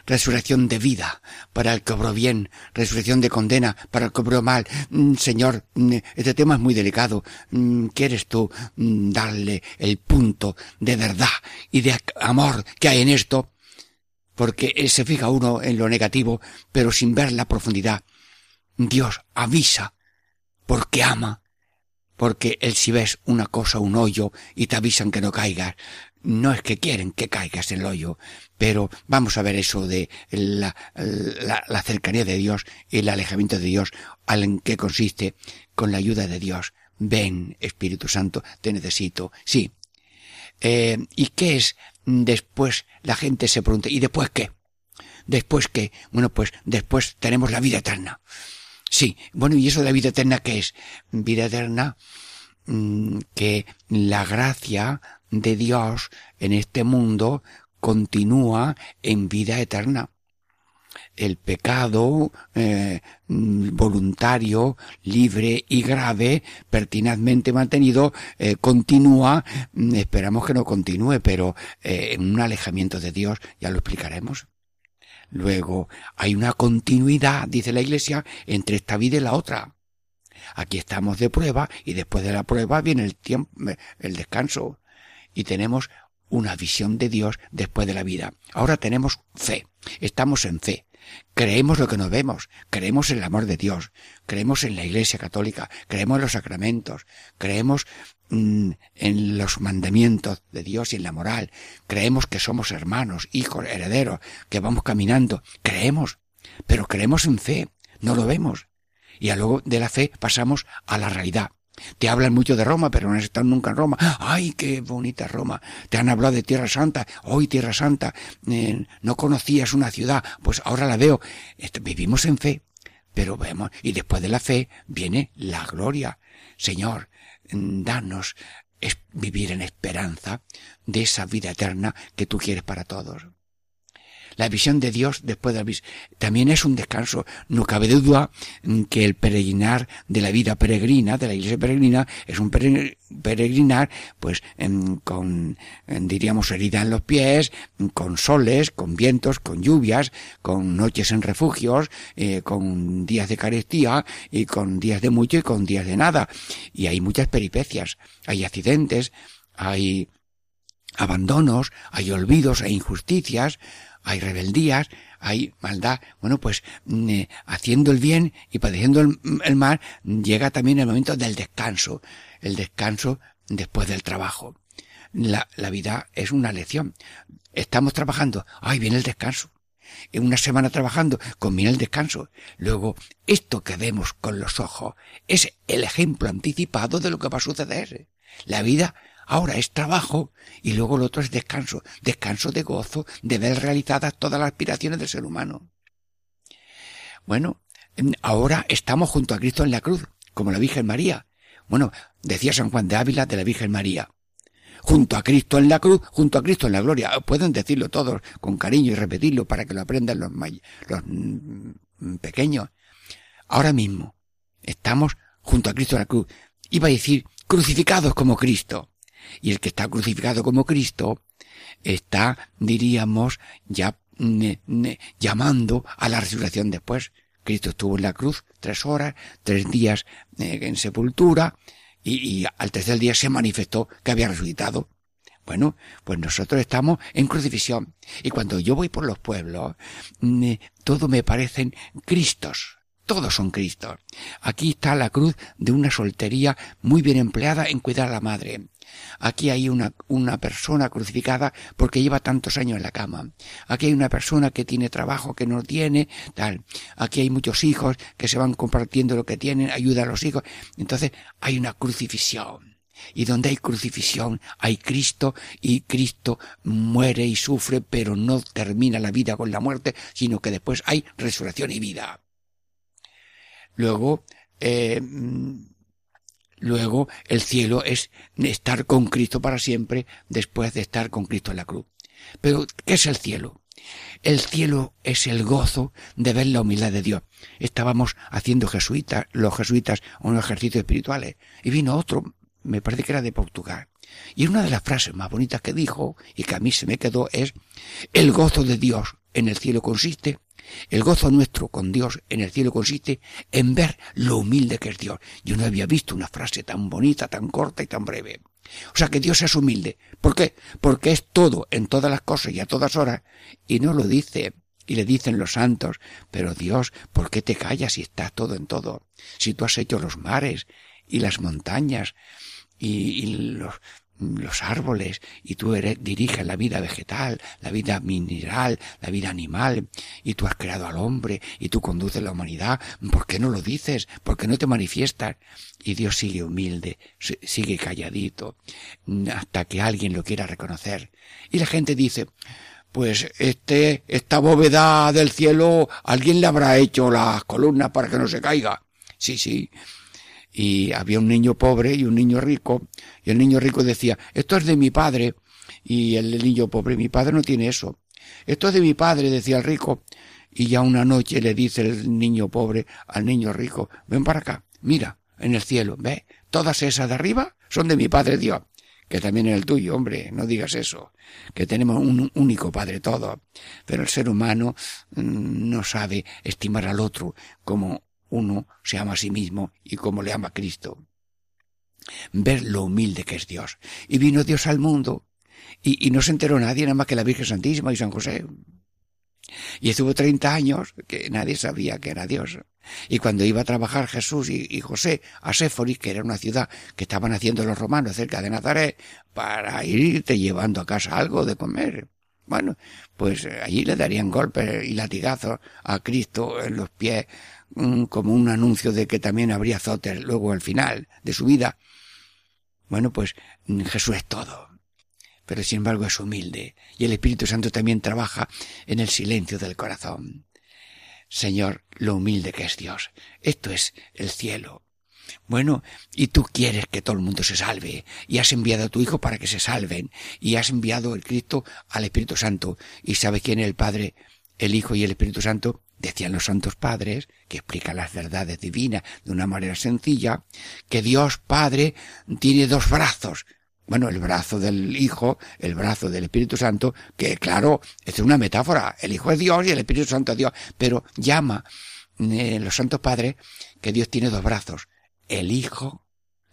resurrección de vida para el que obró bien, resurrección de condena para el que obró mal. Mm, Señor, mm, este tema es muy delicado. Mm, ¿Quieres tú darle el punto de verdad y de amor que hay en esto? Porque se fija uno en lo negativo, pero sin ver la profundidad. Dios avisa porque ama porque él si ves una cosa, un hoyo, y te avisan que no caigas, no es que quieren que caigas en el hoyo, pero vamos a ver eso de la, la, cercanía de Dios y el alejamiento de Dios, en qué consiste con la ayuda de Dios. Ven, Espíritu Santo, te necesito. Sí. Eh, ¿Y qué es después? La gente se pregunta, ¿y después qué? ¿Después qué? Bueno, pues después tenemos la vida eterna. Sí, bueno, ¿y eso de la vida eterna qué es? Vida eterna mm, que la gracia de Dios en este mundo continúa en vida eterna. El pecado eh, voluntario, libre y grave, pertinazmente mantenido, eh, continúa, mm, esperamos que no continúe, pero eh, en un alejamiento de Dios, ya lo explicaremos. Luego, hay una continuidad, dice la Iglesia, entre esta vida y la otra. Aquí estamos de prueba y después de la prueba viene el tiempo, el descanso y tenemos una visión de Dios después de la vida. Ahora tenemos fe, estamos en fe. Creemos lo que nos vemos, creemos en el amor de Dios, creemos en la Iglesia Católica, creemos en los sacramentos, creemos en los mandamientos de Dios y en la moral, creemos que somos hermanos, hijos, herederos, que vamos caminando, creemos, pero creemos en fe, no lo vemos. Y luego de la fe pasamos a la realidad. Te hablan mucho de Roma, pero no has estado nunca en Roma. ¡Ay, qué bonita Roma! Te han hablado de Tierra Santa. ¡Hoy Tierra Santa! Eh, no conocías una ciudad, pues ahora la veo. Vivimos en fe, pero vemos, y después de la fe viene la gloria. Señor, danos vivir en esperanza de esa vida eterna que tú quieres para todos. La visión de Dios después de la visión también es un descanso. No cabe duda que el peregrinar de la vida peregrina, de la iglesia peregrina, es un peregrinar, pues, con, diríamos, herida en los pies, con soles, con vientos, con lluvias, con noches en refugios, eh, con días de carestía, y con días de mucho y con días de nada. Y hay muchas peripecias, hay accidentes, hay abandonos, hay olvidos, hay injusticias, hay rebeldías, hay maldad. Bueno, pues mm, eh, haciendo el bien y padeciendo el, mal, llega también el momento del descanso, el descanso después del trabajo. La, vida es una lección. Estamos trabajando, ay, viene el descanso. En una semana trabajando, conviene el descanso. Luego, esto que vemos con los ojos es el ejemplo anticipado de lo que va a suceder. La vida Ahora es trabajo y luego lo otro es descanso, descanso de gozo, de ver realizadas todas las aspiraciones del ser humano. Bueno, ahora estamos junto a Cristo en la cruz, como la Virgen María. Bueno, decía San Juan de Ávila de la Virgen María. Junto a Cristo en la cruz, junto a Cristo en la gloria. Pueden decirlo todos con cariño y repetirlo para que lo aprendan los, los mm, pequeños. Ahora mismo estamos junto a Cristo en la cruz. Iba a decir crucificados como Cristo. Y el que está crucificado como Cristo está, diríamos, ya llamando a la resurrección después. Cristo estuvo en la cruz tres horas, tres días eh, en sepultura y, al tercer día se manifestó que había resucitado. Bueno, pues nosotros estamos en crucifixión. Y cuando yo voy por los pueblos, todo me parecen Cristos. Todos son Cristos. Aquí está la cruz de una soltería muy bien empleada en cuidar a la madre. Aquí hay una, una persona crucificada porque lleva tantos años en la cama. Aquí hay una persona que tiene trabajo que no tiene, tal. Aquí hay muchos hijos que se van compartiendo lo que tienen, ayuda a los hijos. Entonces hay una crucifixión. Y donde hay crucifixión hay Cristo y Cristo muere y sufre, pero no termina la vida con la muerte, sino que después hay resurrección y vida. Luego, eh, Luego el cielo es estar con Cristo para siempre después de estar con Cristo en la cruz. Pero, ¿qué es el cielo? el cielo es el gozo de ver la humildad de Dios. Estábamos haciendo jesuitas, los jesuitas, unos ejercicios espirituales, y vino otro, me parece que era de Portugal. Y una de las frases más bonitas que dijo, y que a mí se me quedó, es, el gozo de Dios en el cielo consiste, el gozo nuestro con Dios en el cielo consiste en ver lo humilde que es Dios. Yo no había visto una frase tan bonita, tan corta y tan breve. O sea que Dios es humilde. ¿Por qué? Porque es todo en todas las cosas y a todas horas. Y no lo dice. Y le dicen los santos, pero Dios, ¿por qué te callas si estás todo en todo? Si tú has hecho los mares y las montañas y, y los, los árboles y tú eres, diriges la vida vegetal, la vida mineral, la vida animal y tú has creado al hombre y tú conduces la humanidad. ¿Por qué no lo dices? ¿Por qué no te manifiestas? Y Dios sigue humilde, sigue calladito hasta que alguien lo quiera reconocer. Y la gente dice, pues este, esta bóveda del cielo, alguien le habrá hecho las columnas para que no se caiga. Sí, sí, y había un niño pobre y un niño rico, y el niño rico decía, esto es de mi padre, y el niño pobre, mi padre no tiene eso. Esto es de mi padre, decía el rico, y ya una noche le dice el niño pobre al niño rico, ven para acá, mira, en el cielo, ve, todas esas de arriba son de mi padre Dios, que también es el tuyo, hombre, no digas eso, que tenemos un único padre todo, pero el ser humano mm, no sabe estimar al otro como uno se ama a sí mismo y como le ama a Cristo. Ver lo humilde que es Dios. Y vino Dios al mundo y, no se enteró nadie nada más que la Virgen Santísima y San José. Y estuvo treinta años que nadie sabía que era Dios. Y cuando iba a trabajar Jesús y, José a Séforis, que era una ciudad que estaban haciendo los romanos cerca de Nazaret, para irte llevando a casa algo de comer. Bueno, pues allí le darían golpes y latigazos a Cristo en los pies como un anuncio de que también habría azotes luego al final de su vida. Bueno, pues mm, Jesús es todo, pero sin embargo es humilde y el Espíritu Santo también trabaja en el silencio del corazón. Señor, lo humilde que es Dios. Esto es el cielo. Bueno, y tú quieres que todo el mundo se salve, y has enviado a tu Hijo para que se salven, y has enviado el Cristo al Espíritu Santo, y sabe quién es el Padre, el Hijo y el Espíritu Santo, Decían los santos padres, que explican las verdades divinas de una manera sencilla, que Dios Padre tiene dos brazos. Bueno, el brazo del Hijo, el brazo del Espíritu Santo, que claro, es una metáfora. El Hijo es Dios y el Espíritu Santo es Dios, pero llama eh, los santos padres que Dios tiene dos brazos. El Hijo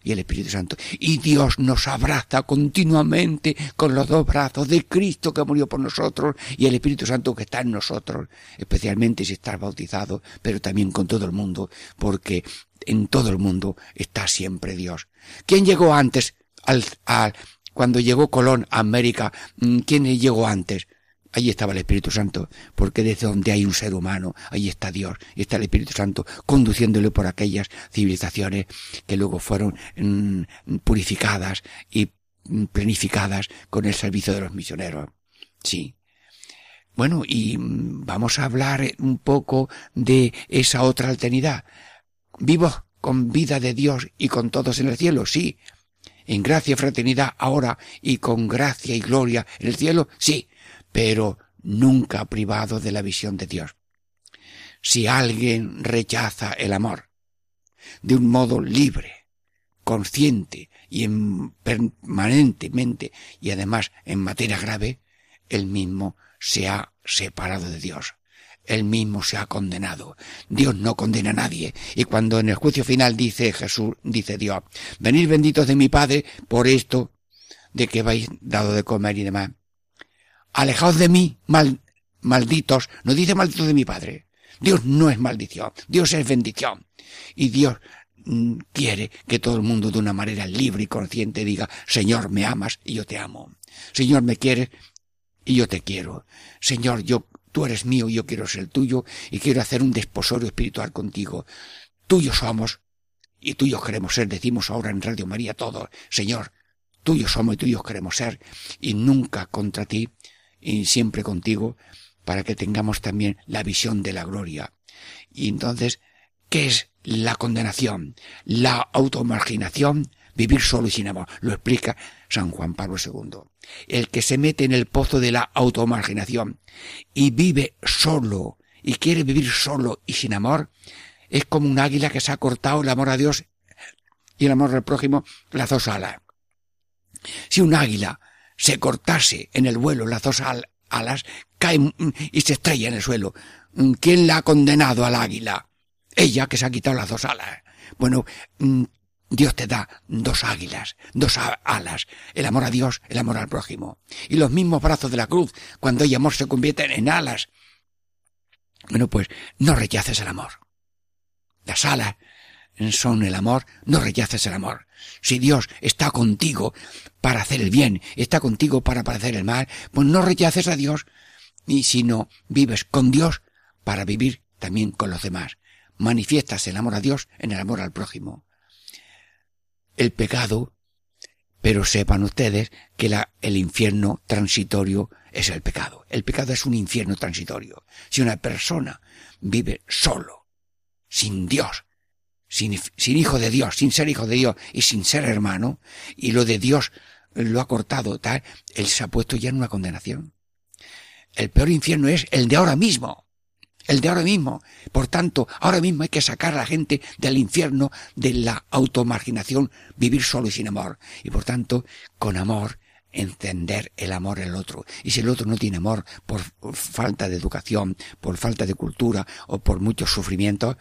y el Espíritu Santo. Y Dios nos abraza continuamente con los dos brazos de Cristo que murió por nosotros y el Espíritu Santo que está en nosotros, especialmente si estás bautizado, pero también con todo el mundo, porque en todo el mundo está siempre Dios. ¿Quién llegó antes al, al cuando llegó Colón a América? Mm, ¿Quién llegó antes? Allí estaba el Espíritu Santo, porque desde donde hay un ser humano, ahí está Dios, y está el Espíritu Santo conduciéndole por aquellas civilizaciones que luego fueron mm, purificadas y mm, planificadas con el servicio de los misioneros. Sí. Bueno, y mm, vamos a hablar un poco de esa otra alternidad. Vivo con vida de Dios y con todos en el cielo, sí. En gracia y fraternidad ahora y con gracia y gloria en el cielo, sí pero nunca privado de la visión de Dios. Si alguien rechaza el amor de un modo libre, consciente y permanentemente y además en materia grave, él mismo se ha separado de Dios. Él mismo se ha condenado. Dios no condena a nadie. Y cuando en el juicio final dice Jesús, dice Dios, venid benditos de mi Padre por esto de que vais dado de comer y demás alejaos de mí, mal, malditos, no dice malditos de mi Padre. Dios no es maldición, Dios es bendición. Y Dios mm, quiere que todo el mundo de una manera libre y consciente diga, Señor, me amas y yo te amo. Señor, me quieres y yo te quiero. Señor, yo, tú eres mío y yo quiero ser tuyo y quiero hacer un desposorio espiritual contigo. Tuyos somos y tuyos queremos ser, decimos ahora en Radio María todos, Señor, tuyos somos y tuyos queremos ser y nunca contra ti y siempre contigo para que tengamos también la visión de la gloria. Y entonces, ¿qué es la condenación? La automarginación vivir solo y sin amor. Lo explica San Juan Pablo II. El que se mete en el pozo de la automarginación y vive solo y quiere vivir solo y sin amor, es como un águila que se ha cortado el amor a Dios y el amor al prójimo las dos alas. Si un águila se cortase en el vuelo las dos alas, cae y se estrella en el suelo. ¿Quién la ha condenado al águila? Ella que se ha quitado las dos alas. Bueno, mm, Dios te da dos águilas, dos alas, el amor a Dios, el amor al prójimo. Y los mismos brazos de la cruz, cuando hay amor se convierten en alas. Bueno, pues no rechaces el amor. Las alas son el amor, no rechaces el amor. Si Dios está contigo para hacer el bien, está contigo para hacer el mal, pues no rechaces a Dios, y si no vives con Dios para vivir también con los demás. Manifiestas el amor a Dios en el amor al prójimo. El pecado, pero sepan ustedes que el infierno transitorio es el pecado. El pecado es un infierno transitorio. Si una persona vive solo, sin Dios, sin, hijo de Dios, sin ser hijo de Dios y sin ser hermano, y lo de Dios lo ha cortado tal, él se ha puesto ya en una condenación. El peor infierno es el de ahora mismo. El de ahora mismo. Por tanto, ahora mismo hay que sacar a la gente del infierno, de la automarginación, vivir solo y sin amor. Y por tanto, con amor, encender el amor en el otro. Y si el otro no tiene amor por falta de educación, por falta de cultura o por muchos sufrimientos,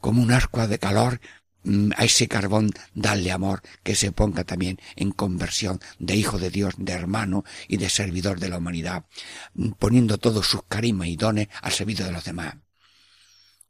como un ascua de calor, Mm, a ese carbón darle amor que se ponga también en conversión de hijo de Dios, de hermano y de servidor de la humanidad, mm, poniendo todos sus carismas y dones al servicio de los demás.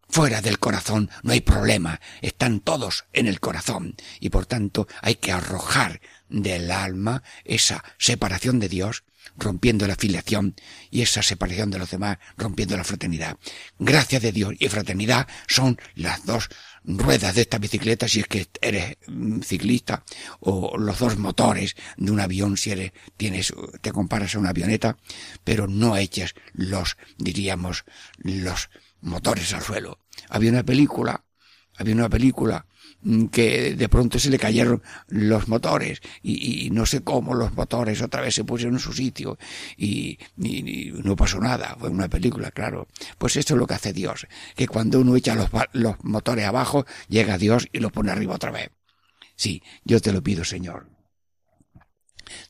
Fuera del corazón no hay problema, están todos en el corazón y por tanto hay que arrojar del alma esa separación de Dios, rompiendo la filiación y esa separación de los demás, rompiendo la fraternidad. Gracias de Dios y fraternidad son las dos ruedas de esta bicicleta si es que eres mm, ciclista o los dos motores de un avión si eres tienes te comparas a una avioneta pero no eches los diríamos los motores al suelo había una película había una película que de pronto se le cayeron los motores y, no sé cómo los motores otra vez se pusieron en su sitio y, no pasó nada, fue una película, claro. Pues esto es lo que hace Dios, que cuando uno echa los, los motores abajo, llega Dios y los pone arriba otra vez. Sí, yo te lo pido, Señor.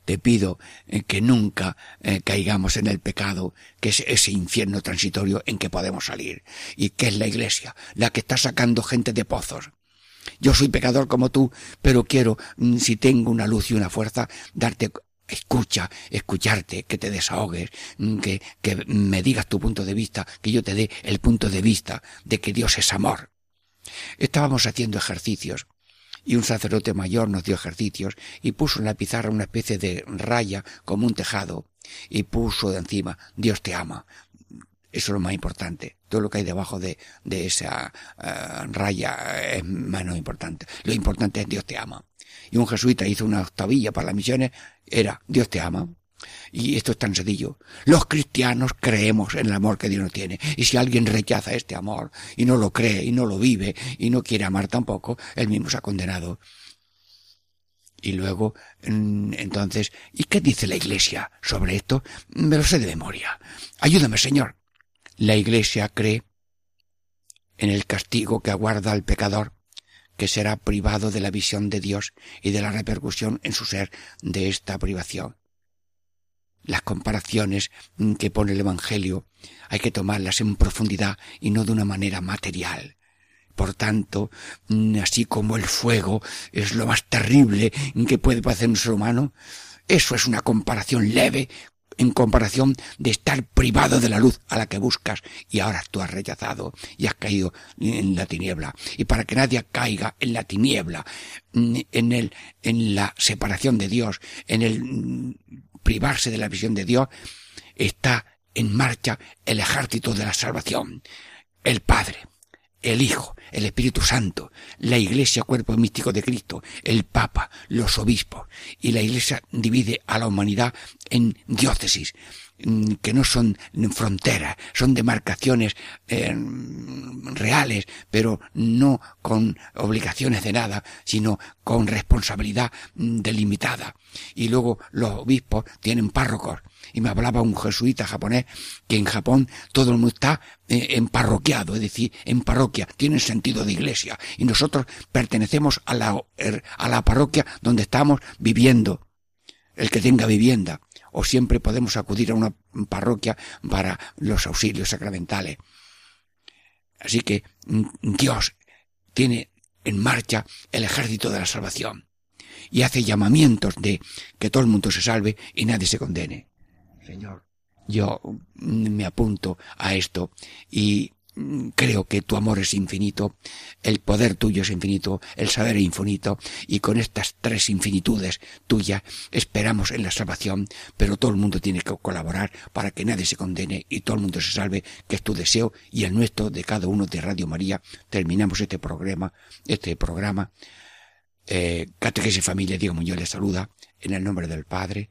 Te pido eh, que nunca eh, caigamos en el pecado, que es ese infierno transitorio en que podemos salir, y que es la iglesia, la que está sacando gente de pozos, yo soy pecador como tú, pero quiero, mm, si tengo una luz y una fuerza, darte escucha, escucharte, que te desahogues, mm, que, que me digas tu punto de vista, que yo te dé el punto de vista de que Dios es amor. Estábamos haciendo ejercicios y un sacerdote mayor nos dio ejercicios y puso en la pizarra una especie de raya como un tejado y puso de encima Dios te ama. Eso es lo más importante. Todo lo que hay debajo de, de esa eh, raya es menos importante. Lo importante es Dios te ama. Y un jesuita hizo una octavilla para las misiones, era Dios te ama. Y esto es tan sencillo. Los cristianos creemos en el amor que Dios nos tiene. Y si alguien rechaza este amor y no lo cree y no lo vive y no quiere amar tampoco, él mismo se ha condenado. Y luego, mm, entonces, ¿y qué dice la Iglesia sobre esto? Me lo sé de memoria. Ayúdame, Señor. La Iglesia cree en el castigo que aguarda al pecador, que será privado de la visión de Dios y de la repercusión en su ser de esta privación. Las comparaciones que pone el Evangelio hay que tomarlas en profundidad y no de una manera material. Por tanto, así como el fuego es lo más terrible que puede hacer un ser humano, eso es una comparación leve en comparación de estar privado de la luz a la que buscas y ahora tú has rechazado y has caído en la tiniebla. Y para que nadie caiga en la tiniebla, en el, en la separación de Dios, en el privarse de la visión de Dios, está en marcha el ejército de la salvación, el Padre, el Hijo, el Espíritu Santo, la Iglesia, cuerpo místico de Cristo, el Papa, los obispos, y la Iglesia divide a la humanidad en diócesis. mm, que no son fronteras, son demarcaciones eh, reales, pero no con obligaciones de nada, sino con responsabilidad mm, delimitada. Y luego los obispos tienen párrocos. Y me hablaba un jesuita japonés que en Japón todo el mundo está eh, en parroquiado, es decir, en parroquia, tiene sentido de iglesia. Y nosotros pertenecemos a la, er, a la parroquia donde estamos viviendo. El que tenga vivienda o siempre podemos acudir a una parroquia para los auxilios sacramentales. Así que mm, Dios tiene en marcha el ejército de la salvación y hace llamamientos de que todo el mundo se salve y nadie se condene. Señor, yo mm, me apunto a esto y Mm, creo que tu amor es infinito, el poder tuyo es infinito, el saber es infinito, y con estas tres infinitudes tuyas esperamos en la salvación, pero todo el mundo tiene que colaborar para que nadie se condene y todo el mundo se salve, que es tu deseo y el nuestro de cada uno de Radio María. Terminamos este programa, este programa. Eh, Catequesis Familia Diego Muñoz les saluda en el nombre del Padre